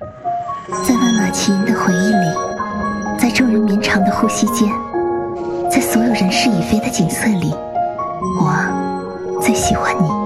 在万马齐喑的回忆里在众人绵长的呼吸间在所有人事已非的景色里我最喜欢你。